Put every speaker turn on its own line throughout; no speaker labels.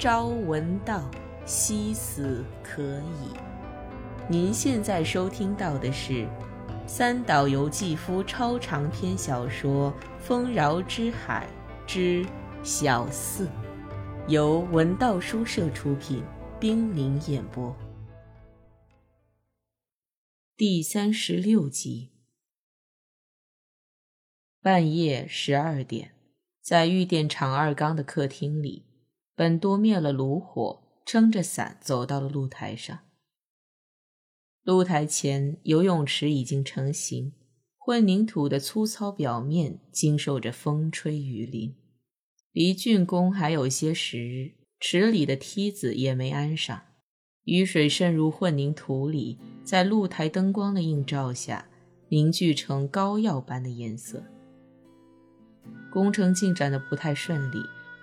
朝闻道，夕死可矣。您现在收听到的是三岛由纪夫超长篇小说《丰饶之海之小四》，由文道书社出品，冰凌演播。第三十六集。半夜十二点，在玉电厂二缸的客厅里，本多灭了炉火，撑着伞走到了露台上。露台前，游泳池已经成型，混凝土的粗糙表面经受着风吹雨淋。离竣工还有些时日，池里的梯子也没安上，雨水渗入混凝土里，在露台灯光的映照下，凝聚成膏药般的颜色。工程进展的不太顺利，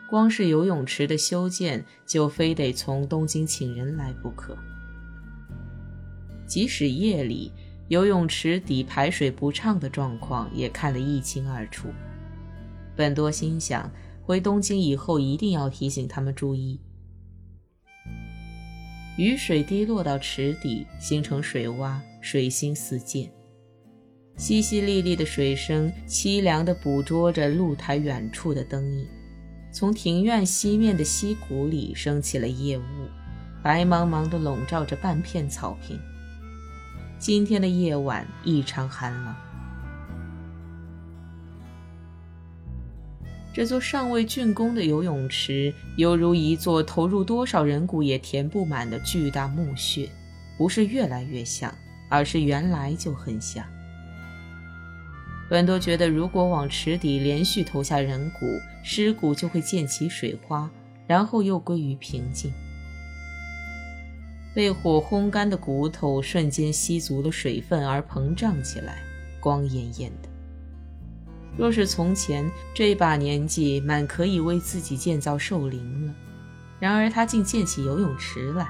光是游泳池的修建就非得从东京请人来不可。即使夜里游泳池底排水不畅的状况也看得一清二楚。本多心想，回东京以后一定要提醒他们注意。雨水滴落到池底，形成水洼，水星四溅，淅淅沥沥的水声凄凉地捕捉着露台远处的灯影。从庭院西面的溪谷里升起了夜雾，白茫茫地笼罩着半片草坪。今天的夜晚异常寒冷。这座尚未竣工的游泳池，犹如一座投入多少人骨也填不满的巨大墓穴，不是越来越像，而是原来就很像。本多觉得，如果往池底连续投下人骨，尸骨就会溅起水花，然后又归于平静。被火烘干的骨头瞬间吸足了水分而膨胀起来，光艳艳的。若是从前这把年纪，满可以为自己建造寿陵了。然而他竟建起游泳池来，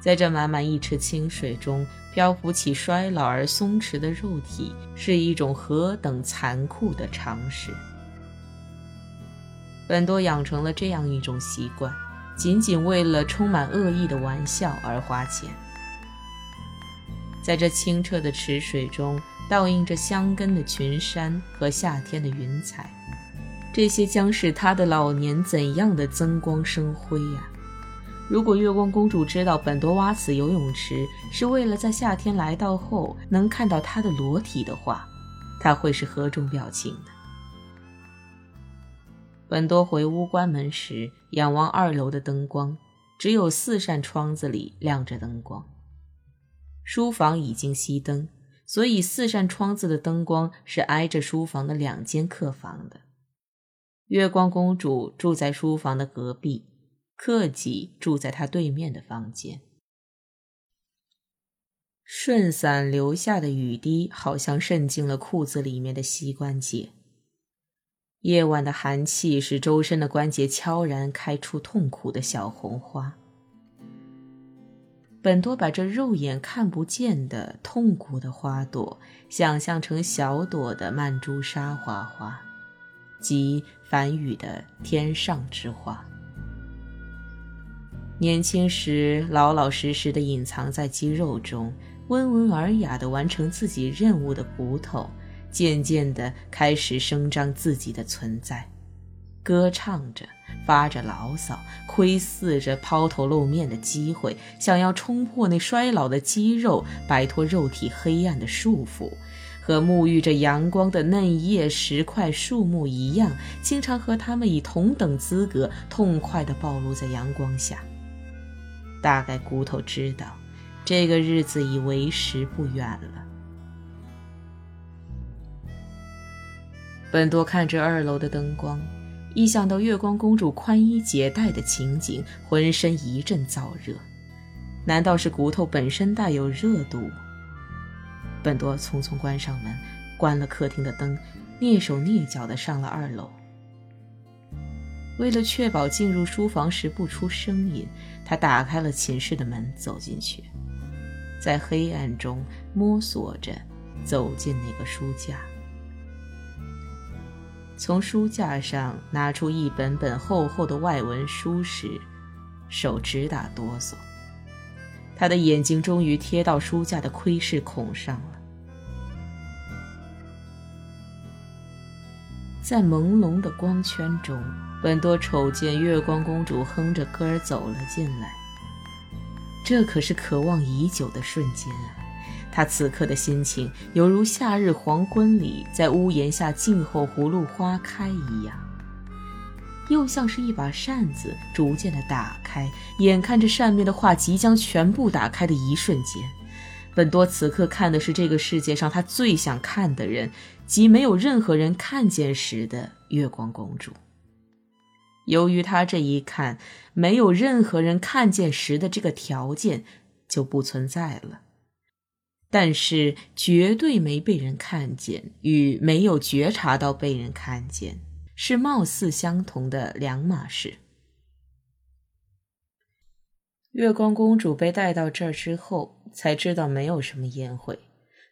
在这满满一池清水中漂浮起衰老而松弛的肉体，是一种何等残酷的常识。本多养成了这样一种习惯。仅仅为了充满恶意的玩笑而花钱，在这清澈的池水中倒映着香根的群山和夏天的云彩，这些将是他的老年怎样的增光生辉呀！如果月光公主知道本多挖此游泳池是为了在夏天来到后能看到他的裸体的话，她会是何种表情呢？本多回屋关门时，仰望二楼的灯光，只有四扇窗子里亮着灯光。书房已经熄灯，所以四扇窗子的灯光是挨着书房的两间客房的。月光公主住在书房的隔壁，克己住在他对面的房间。顺伞留下的雨滴，好像渗进了裤子里面的膝关节。夜晚的寒气使周身的关节悄然开出痛苦的小红花。本多把这肉眼看不见的痛苦的花朵想象成小朵的曼珠沙花花，即梵语的天上之花。年轻时老老实实的隐藏在肌肉中，温文尔雅的完成自己任务的骨头。渐渐地开始声张自己的存在，歌唱着，发着牢骚，窥伺着抛头露面的机会，想要冲破那衰老的肌肉，摆脱肉体黑暗的束缚，和沐浴着阳光的嫩叶石块树木一样，经常和他们以同等资格痛快地暴露在阳光下。大概骨头知道，这个日子已为时不远了。本多看着二楼的灯光，一想到月光公主宽衣解带的情景，浑身一阵燥热。难道是骨头本身带有热度？本多匆匆关上门，关了客厅的灯，蹑手蹑脚的上了二楼。为了确保进入书房时不出声音，他打开了寝室的门，走进去，在黑暗中摸索着走进那个书架。从书架上拿出一本本厚厚的外文书时，手直打哆嗦。他的眼睛终于贴到书架的窥视孔上了。在朦胧的光圈中，本多瞅见月光公主哼着歌儿走了进来。这可是渴望已久的瞬间啊！他此刻的心情犹如夏日黄昏里在屋檐下静候葫芦花开一样，又像是一把扇子逐渐的打开，眼看着扇面的画即将全部打开的一瞬间。本多此刻看的是这个世界上他最想看的人，即没有任何人看见时的月光公主。由于他这一看，没有任何人看见时的这个条件就不存在了。但是绝对没被人看见与没有觉察到被人看见是貌似相同的两码事。月光公主被带到这儿之后，才知道没有什么宴会，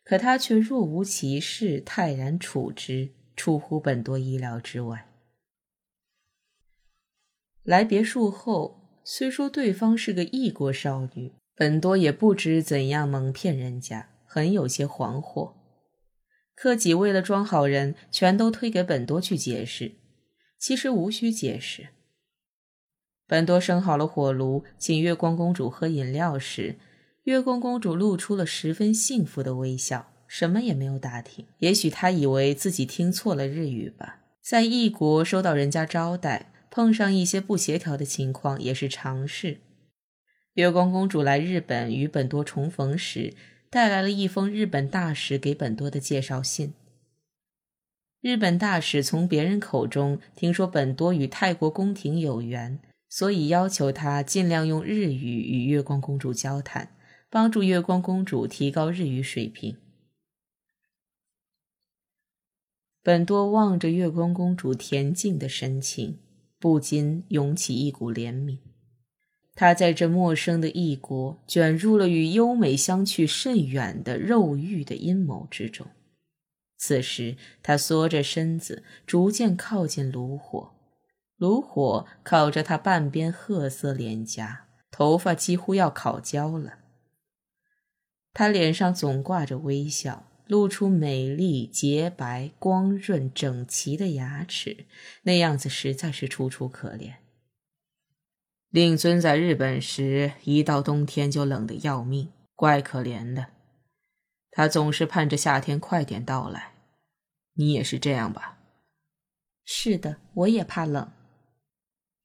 可她却若无其事，泰然处之，出乎本多意料之外。来别墅后，虽说对方是个异国少女，本多也不知怎样蒙骗人家，很有些惶惑。克己为了装好人，全都推给本多去解释，其实无需解释。本多生好了火炉，请月光公主喝饮料时，月光公主露出了十分幸福的微笑，什么也没有打听。也许她以为自己听错了日语吧。在异国收到人家招待，碰上一些不协调的情况也是常事。月光公主来日本与本多重逢时，带来了一封日本大使给本多的介绍信。日本大使从别人口中听说本多与泰国宫廷有缘。所以要求他尽量用日语与月光公主交谈，帮助月光公主提高日语水平。本多望着月光公主恬静的神情，不禁涌起一股怜悯。他在这陌生的异国，卷入了与优美相去甚远的肉欲的阴谋之中。此时，他缩着身子，逐渐靠近炉火。炉火烤着他半边褐色脸颊，头发几乎要烤焦了。他脸上总挂着微笑，露出美丽、洁白、光润、整齐的牙齿，那样子实在是楚楚可怜。令尊在日本时，一到冬天就冷得要命，怪可怜的。他总是盼着夏天快点到来。你也是这样吧？是的，我也怕冷。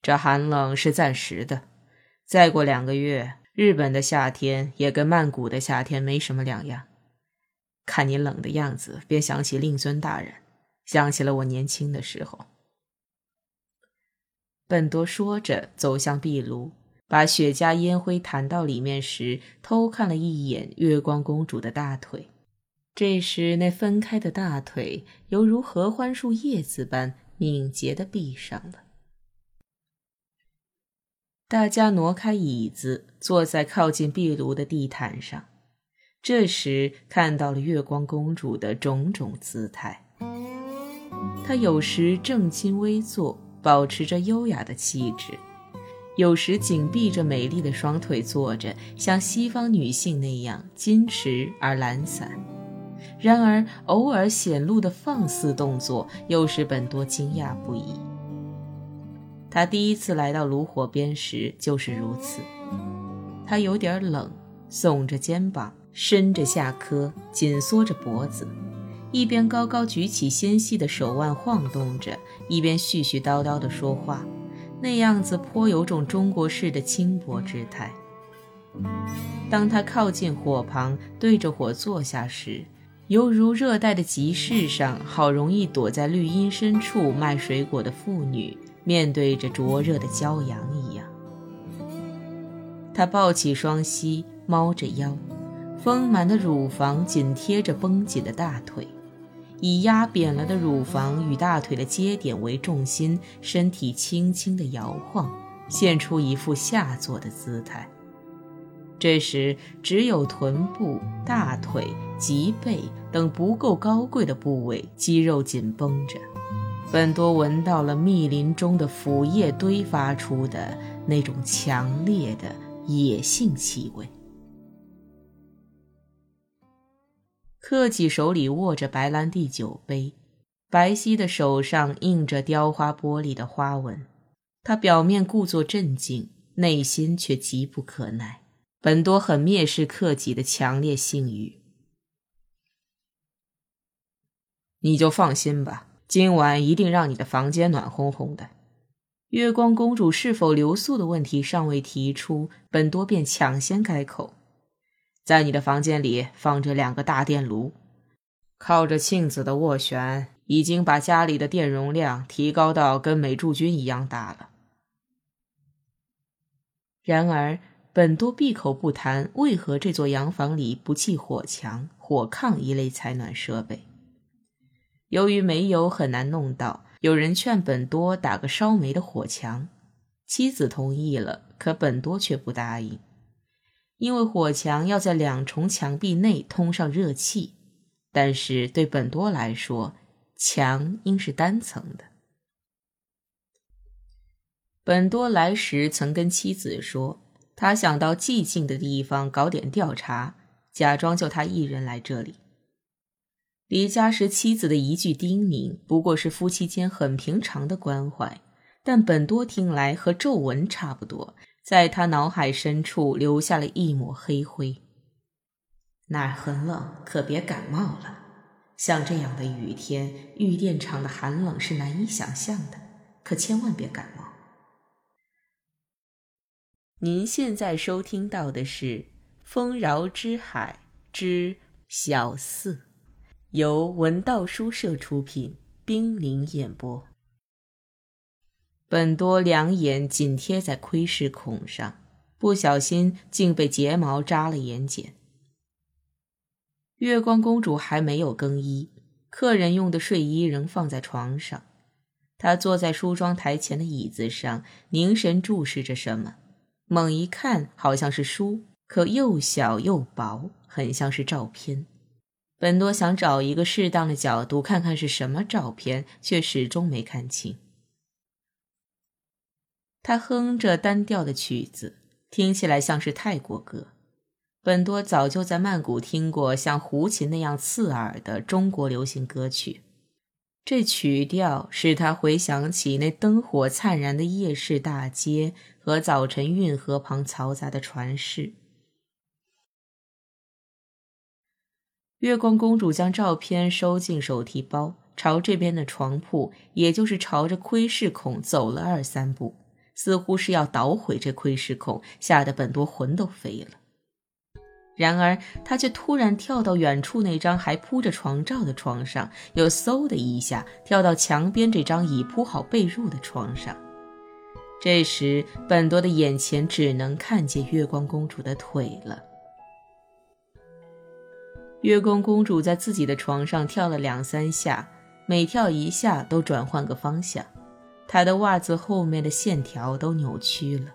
这寒冷是暂时的，再过两个月，日本的夏天也跟曼谷的夏天没什么两样。看你冷的样子，便想起令尊大人，想起了我年轻的时候。本多说着，走向壁炉，把雪茄烟灰弹到里面时，偷看了一眼月光公主的大腿。这时，那分开的大腿犹如合欢树叶子般敏捷地闭上了。大家挪开椅子，坐在靠近壁炉的地毯上。这时看到了月光公主的种种姿态。她有时正襟危坐，保持着优雅的气质；有时紧闭着美丽的双腿坐着，像西方女性那样矜持而懒散。然而，偶尔显露的放肆动作，又使本多惊讶不已。他第一次来到炉火边时就是如此。他有点冷，耸着肩膀，伸着下颏，紧缩着脖子，一边高高举起纤细的手腕晃动着，一边絮絮叨叨地说话，那样子颇有种中国式的轻薄之态。当他靠近火旁，对着火坐下时，犹如热带的集市上好容易躲在绿荫深处卖水果的妇女。面对着灼热的骄阳一样，她抱起双膝，猫着腰，丰满的乳房紧贴着绷紧的大腿，以压扁了的乳房与大腿的接点为重心，身体轻轻地摇晃，现出一副下坐的姿态。这时，只有臀部、大腿、脊背等不够高贵的部位肌肉紧绷着。本多闻到了密林中的腐叶堆发出的那种强烈的野性气味。克己手里握着白兰地酒杯，白皙的手上印着雕花玻璃的花纹。他表面故作镇静，内心却急不可耐。本多很蔑视克己的强烈性欲。你就放心吧，今晚一定让你的房间暖烘烘的。月光公主是否留宿的问题尚未提出，本多便抢先开口。在你的房间里放着两个大电炉，靠着庆子的斡旋，已经把家里的电容量提高到跟美驻军一样大了。然而，本多闭口不谈为何这座洋房里不砌火墙、火炕一类采暖设备。由于煤油很难弄到，有人劝本多打个烧煤的火墙，妻子同意了，可本多却不答应。因为火墙要在两重墙壁内通上热气，但是对本多来说，墙应是单层的。本多来时曾跟妻子说，他想到寂静的地方搞点调查，假装就他一人来这里。离家时妻子的一句叮咛，不过是夫妻间很平常的关怀，但本多听来和皱纹差不多。在他脑海深处留下了一抹黑灰。那儿很冷，可别感冒了。像这样的雨天，玉电厂的寒冷是难以想象的，可千万别感冒。您现在收听到的是《丰饶之海之小四》，由文道书社出品，冰凌演播。本多两眼紧贴在窥视孔上，不小心竟被睫毛扎了眼睑。月光公主还没有更衣，客人用的睡衣仍放在床上。她坐在梳妆台前的椅子上，凝神注视着什么。猛一看，好像是书，可又小又薄，很像是照片。本多想找一个适当的角度看看是什么照片，却始终没看清。他哼着单调的曲子，听起来像是泰国歌。本多早就在曼谷听过像胡琴那样刺耳的中国流行歌曲，这曲调使他回想起那灯火灿然的夜市大街和早晨运河旁嘈杂的船市。月光公主将照片收进手提包，朝这边的床铺，也就是朝着窥视孔走了二三步。似乎是要捣毁这窥视孔，吓得本多魂都飞了。然而他却突然跳到远处那张还铺着床罩的床上，又嗖的一下跳到墙边这张已铺好被褥的床上。这时本多的眼前只能看见月光公主的腿了。月光公主在自己的床上跳了两三下，每跳一下都转换个方向。他的袜子后面的线条都扭曲了，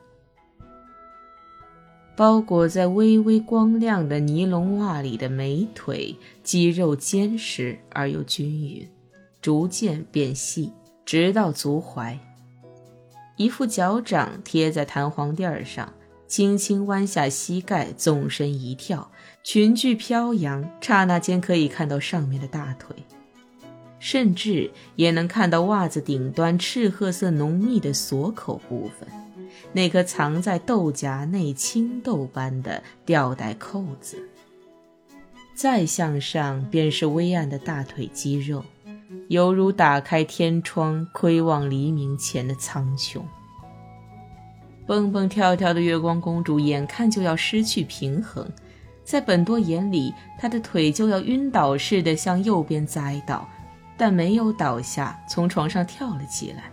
包裹在微微光亮的尼龙袜里的美腿，肌肉坚实而又均匀，逐渐变细，直到足踝。一副脚掌贴在弹簧垫上，轻轻弯下膝盖，纵身一跳，裙裾飘扬，刹那间可以看到上面的大腿。甚至也能看到袜子顶端赤褐色浓密的锁口部分，那颗藏在豆荚内青豆般的吊带扣子。再向上便是微暗的大腿肌肉，犹如打开天窗窥望黎明前的苍穹。蹦蹦跳跳的月光公主眼看就要失去平衡，在本多眼里，她的腿就要晕倒似的向右边栽倒。但没有倒下，从床上跳了起来。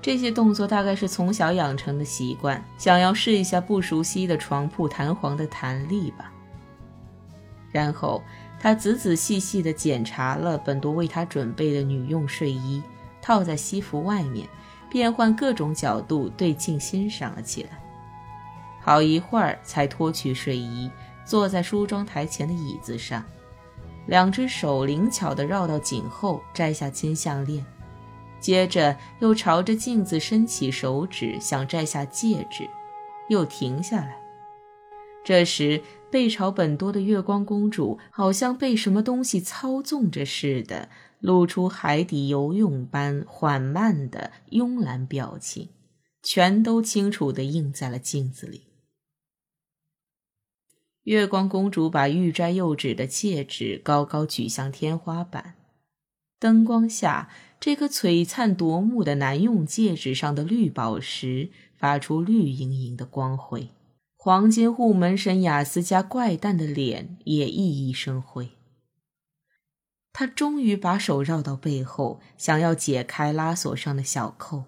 这些动作大概是从小养成的习惯，想要试一下不熟悉的床铺弹簧的弹力吧。然后他仔仔细细地检查了本多为他准备的女用睡衣，套在西服外面，变换各种角度对镜欣赏了起来。好一会儿才脱去睡衣，坐在梳妆台前的椅子上。两只手灵巧地绕到颈后，摘下金项链，接着又朝着镜子伸起手指，想摘下戒指，又停下来。这时，背朝本多的月光公主好像被什么东西操纵着似的，露出海底游泳般缓慢的慵懒表情，全都清楚地映在了镜子里。月光公主把玉摘又指的戒指高高举向天花板，灯光下，这颗璀璨夺目的男用戒指上的绿宝石发出绿莹莹的光辉。黄金护门神雅斯加怪诞的脸也熠熠生辉。他终于把手绕到背后，想要解开拉锁上的小扣。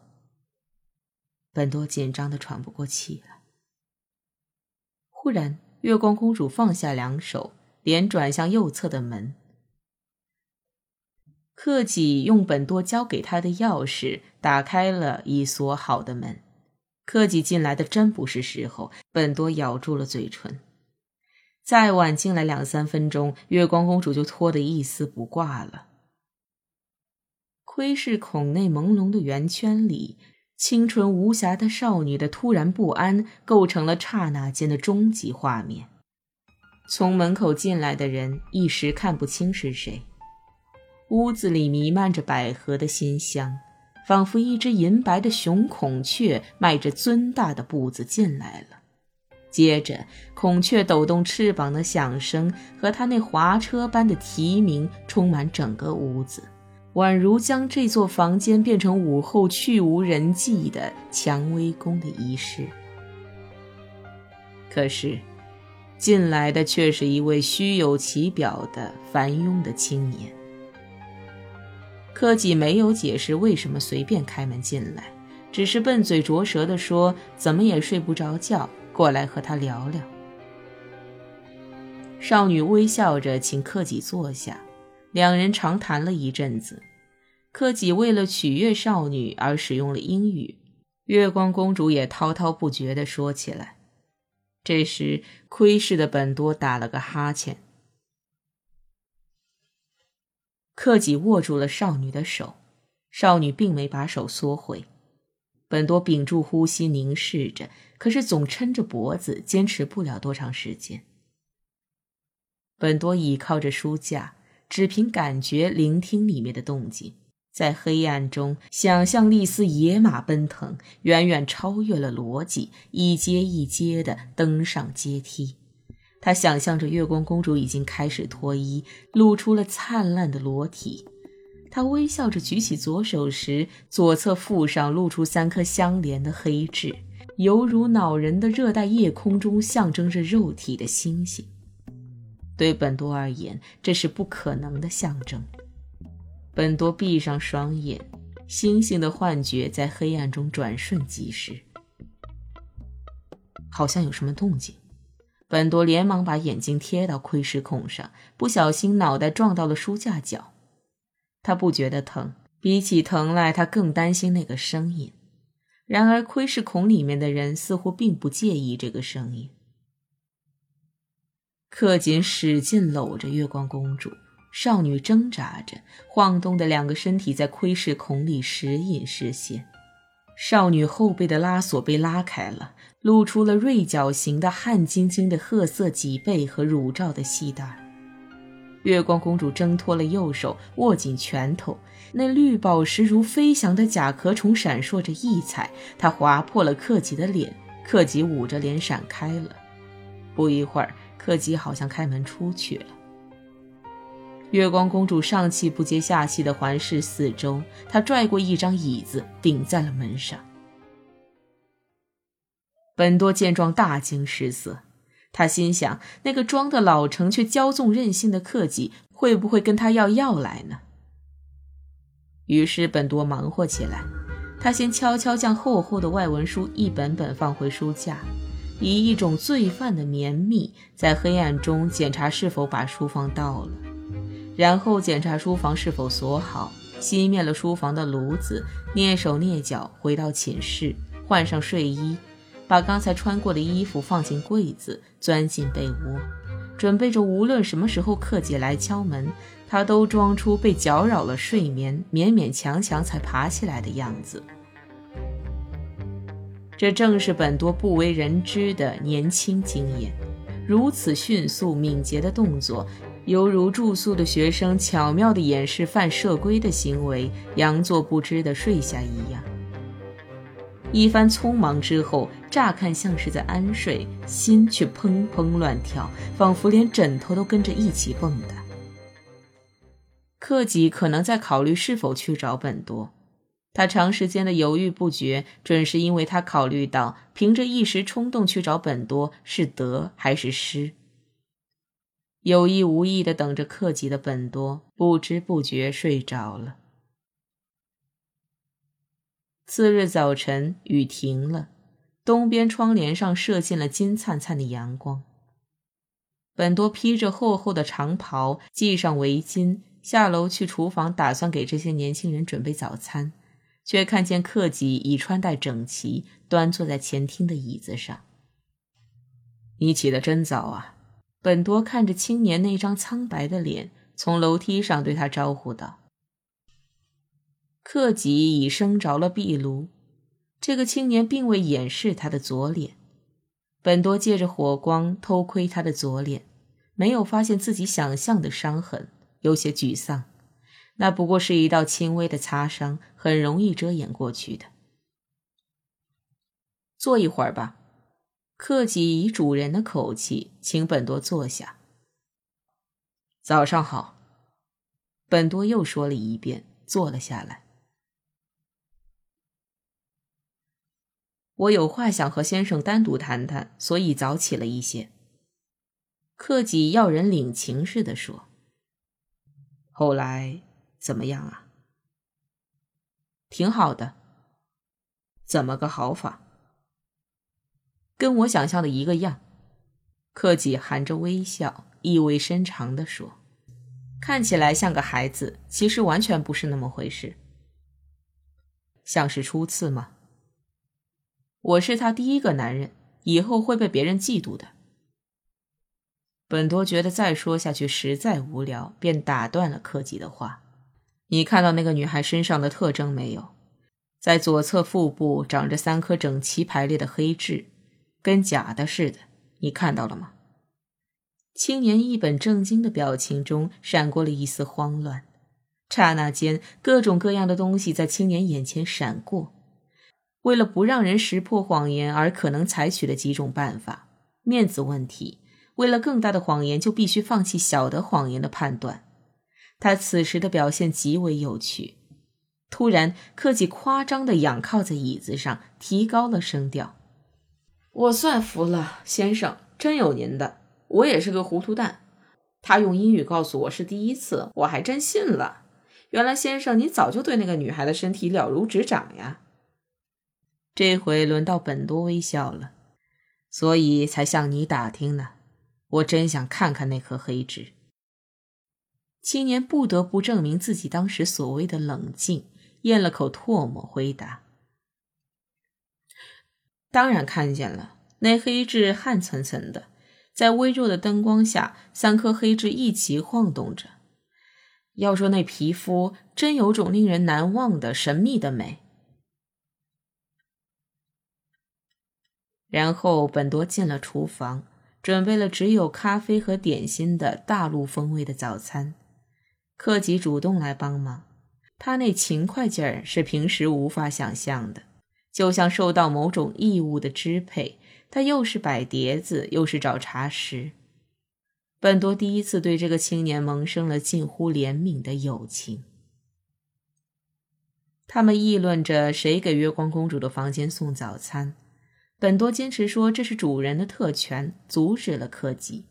本多紧张的喘不过气来。忽然，月光公主放下两手，脸转向右侧的门。克己用本多交给他的钥匙打开了已锁好的门。克己进来的真不是时候，本多咬住了嘴唇。再晚进来两三分钟，月光公主就脱得一丝不挂了。窥视孔内朦胧的圆圈里，清纯无瑕的少女的突然不安，构成了刹那间的终极画面。从门口进来的人一时看不清是谁。屋子里弥漫着百合的馨香。仿佛一只银白的雄孔雀迈着尊大的步子进来了，接着孔雀抖动翅膀的响声和它那滑车般的啼鸣充满整个屋子，宛如将这座房间变成午后去无人迹的蔷薇宫的仪式。可是，进来的却是一位虚有其表的繁庸的青年。柯己没有解释为什么随便开门进来，只是笨嘴拙舌地说：“怎么也睡不着觉，过来和他聊聊。”少女微笑着请柯己坐下，两人长谈了一阵子。克己为了取悦少女而使用了英语，月光公主也滔滔不绝地说起来。这时，窥视的本多打了个哈欠。克己握住了少女的手，少女并没把手缩回。本多屏住呼吸凝视着，可是总抻着脖子，坚持不了多长时间。本多倚靠着书架，只凭感觉聆听里面的动静，在黑暗中想象力似野马奔腾，远远超越了逻辑，一阶一阶的登上阶梯。他想象着月光公主已经开始脱衣，露出了灿烂的裸体。他微笑着举起左手时，左侧腹上露出三颗相连的黑痣，犹如恼人的热带夜空中象征着肉体的星星。对本多而言，这是不可能的象征。本多闭上双眼，星星的幻觉在黑暗中转瞬即逝。好像有什么动静。本多连忙把眼睛贴到窥视孔上，不小心脑袋撞到了书架角。他不觉得疼，比起疼来，他更担心那个声音。然而，窥视孔里面的人似乎并不介意这个声音。克锦使劲搂着月光公主，少女挣扎着，晃动的两个身体在窥视孔里时隐时现。少女后背的拉锁被拉开了。露出了锐角形的汗津津的褐色脊背和乳罩的细带。月光公主挣脱了右手，握紧拳头，那绿宝石如飞翔的甲壳虫闪烁着异彩。它划破了克己的脸，克己捂着脸闪开了。不一会儿，克己好像开门出去了。月光公主上气不接下气地环视四周，她拽过一张椅子顶在了门上。本多见状大惊失色，他心想：那个装的老成却骄纵任性的克己，会不会跟他要药来呢？于是本多忙活起来，他先悄悄将厚厚的外文书一本本放回书架，以一种罪犯的绵密，在黑暗中检查是否把书放倒了，然后检查书房是否锁好，熄灭了书房的炉子，蹑手蹑脚回到寝室，换上睡衣。把刚才穿过的衣服放进柜子，钻进被窝，准备着无论什么时候克姐来敲门，他都装出被搅扰了睡眠，勉勉强强才爬起来的样子。这正是本多不为人知的年轻经验，如此迅速敏捷的动作，犹如住宿的学生巧妙地掩饰犯社规的行为，佯作不知地睡下一样。一番匆忙之后，乍看像是在安睡，心却砰砰乱跳，仿佛连枕头都跟着一起蹦跶。克己可能在考虑是否去找本多。他长时间的犹豫不决，准是因为他考虑到凭着一时冲动去找本多是得还是失。有意无意的等着客己的本多，不知不觉睡着了。次日早晨，雨停了，东边窗帘上射进了金灿灿的阳光。本多披着厚厚的长袍，系上围巾，下楼去厨房，打算给这些年轻人准备早餐。却看见克己已穿戴整齐，端坐在前厅的椅子上。你起得真早啊！本多看着青年那张苍白的脸，从楼梯上对他招呼道。克己已生着了壁炉，这个青年并未掩饰他的左脸。本多借着火光偷窥他的左脸，没有发现自己想象的伤痕，有些沮丧。那不过是一道轻微的擦伤，很容易遮掩过去的。坐一会儿吧，克己以主人的口气请本多坐下。早上好，本多又说了一遍，坐了下来。我有话想和先生单独谈谈，所以早起了一些。克己要人领情似的说。后来。怎么样啊？挺好的。怎么个好法？跟我想象的一个样。克己含着微笑，意味深长的说：“看起来像个孩子，其实完全不是那么回事。像是初次吗？我是他第一个男人，以后会被别人嫉妒的。”本多觉得再说下去实在无聊，便打断了克己的话。你看到那个女孩身上的特征没有？在左侧腹部长着三颗整齐排列的黑痣，跟假的似的。你看到了吗？青年一本正经的表情中闪过了一丝慌乱，刹那间，各种各样的东西在青年眼前闪过。为了不让人识破谎言而可能采取的几种办法：面子问题；为了更大的谎言，就必须放弃小的谎言的判断。他此时的表现极为有趣。突然，克己夸张的仰靠在椅子上，提高了声调：“我算服了，先生，真有您的。我也是个糊涂蛋。他用英语告诉我是第一次，我还真信了。原来，先生，你早就对那个女孩的身体了如指掌呀。”这回轮到本多微笑了，所以才向你打听呢。我真想看看那颗黑痣。青年不得不证明自己当时所谓的冷静，咽了口唾沫，回答：“当然看见了，那黑痣汗涔涔的，在微弱的灯光下，三颗黑痣一起晃动着。要说那皮肤，真有种令人难忘的神秘的美。”然后本多进了厨房，准备了只有咖啡和点心的大陆风味的早餐。克吉主动来帮忙，他那勤快劲儿是平时无法想象的，就像受到某种义务的支配。他又是摆碟子，又是找茶食。本多第一次对这个青年萌生了近乎怜悯的友情。他们议论着谁给月光公主的房间送早餐。本多坚持说这是主人的特权，阻止了克吉。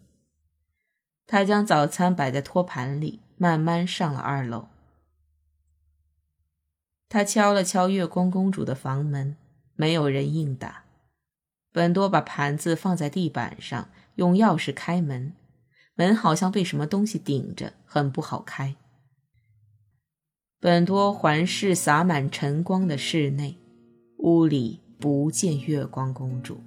他将早餐摆在托盘里。慢慢上了二楼，他敲了敲月光公主的房门，没有人应答。本多把盘子放在地板上，用钥匙开门，门好像被什么东西顶着，很不好开。本多环视洒满晨光的室内，屋里不见月光公主。